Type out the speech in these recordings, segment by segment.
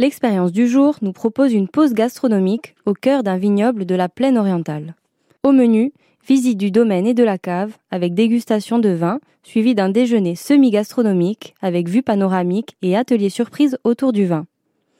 L'expérience du jour nous propose une pause gastronomique au cœur d'un vignoble de la plaine orientale. Au menu, visite du domaine et de la cave avec dégustation de vin, suivi d'un déjeuner semi-gastronomique avec vue panoramique et atelier surprise autour du vin.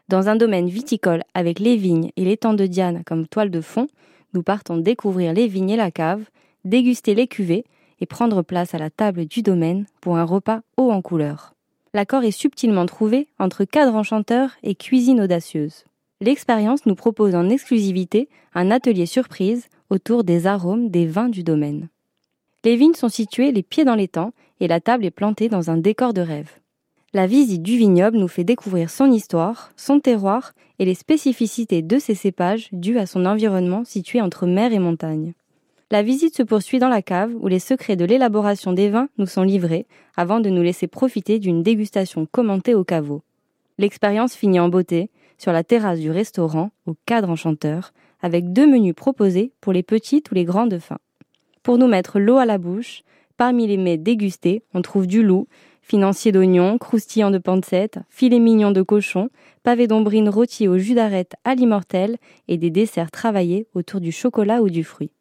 Dans un domaine viticole avec les vignes et l'étang de Diane comme toile de fond, nous partons découvrir les vignes et la cave, déguster les cuvées et prendre place à la table du domaine pour un repas haut en couleur. L'accord est subtilement trouvé entre cadre enchanteur et cuisine audacieuse. L'expérience nous propose en exclusivité un atelier surprise autour des arômes des vins du domaine. Les vignes sont situées les pieds dans l'étang et la table est plantée dans un décor de rêve. La visite du vignoble nous fait découvrir son histoire, son terroir et les spécificités de ses cépages dues à son environnement situé entre mer et montagne. La visite se poursuit dans la cave où les secrets de l'élaboration des vins nous sont livrés avant de nous laisser profiter d'une dégustation commentée au caveau. L'expérience finit en beauté sur la terrasse du restaurant au cadre enchanteur avec deux menus proposés pour les petites ou les grandes fins. Pour nous mettre l'eau à la bouche, parmi les mets dégustés, on trouve du loup, financier d'oignons, croustillant de pancette, filet mignon de cochon, pavé d'ombrine rôti au jus d'arête à l'immortel et des desserts travaillés autour du chocolat ou du fruit.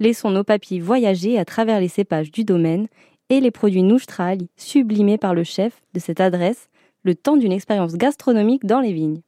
Laissons nos papilles voyager à travers les cépages du domaine et les produits Noustrali sublimés par le chef de cette adresse le temps d'une expérience gastronomique dans les vignes.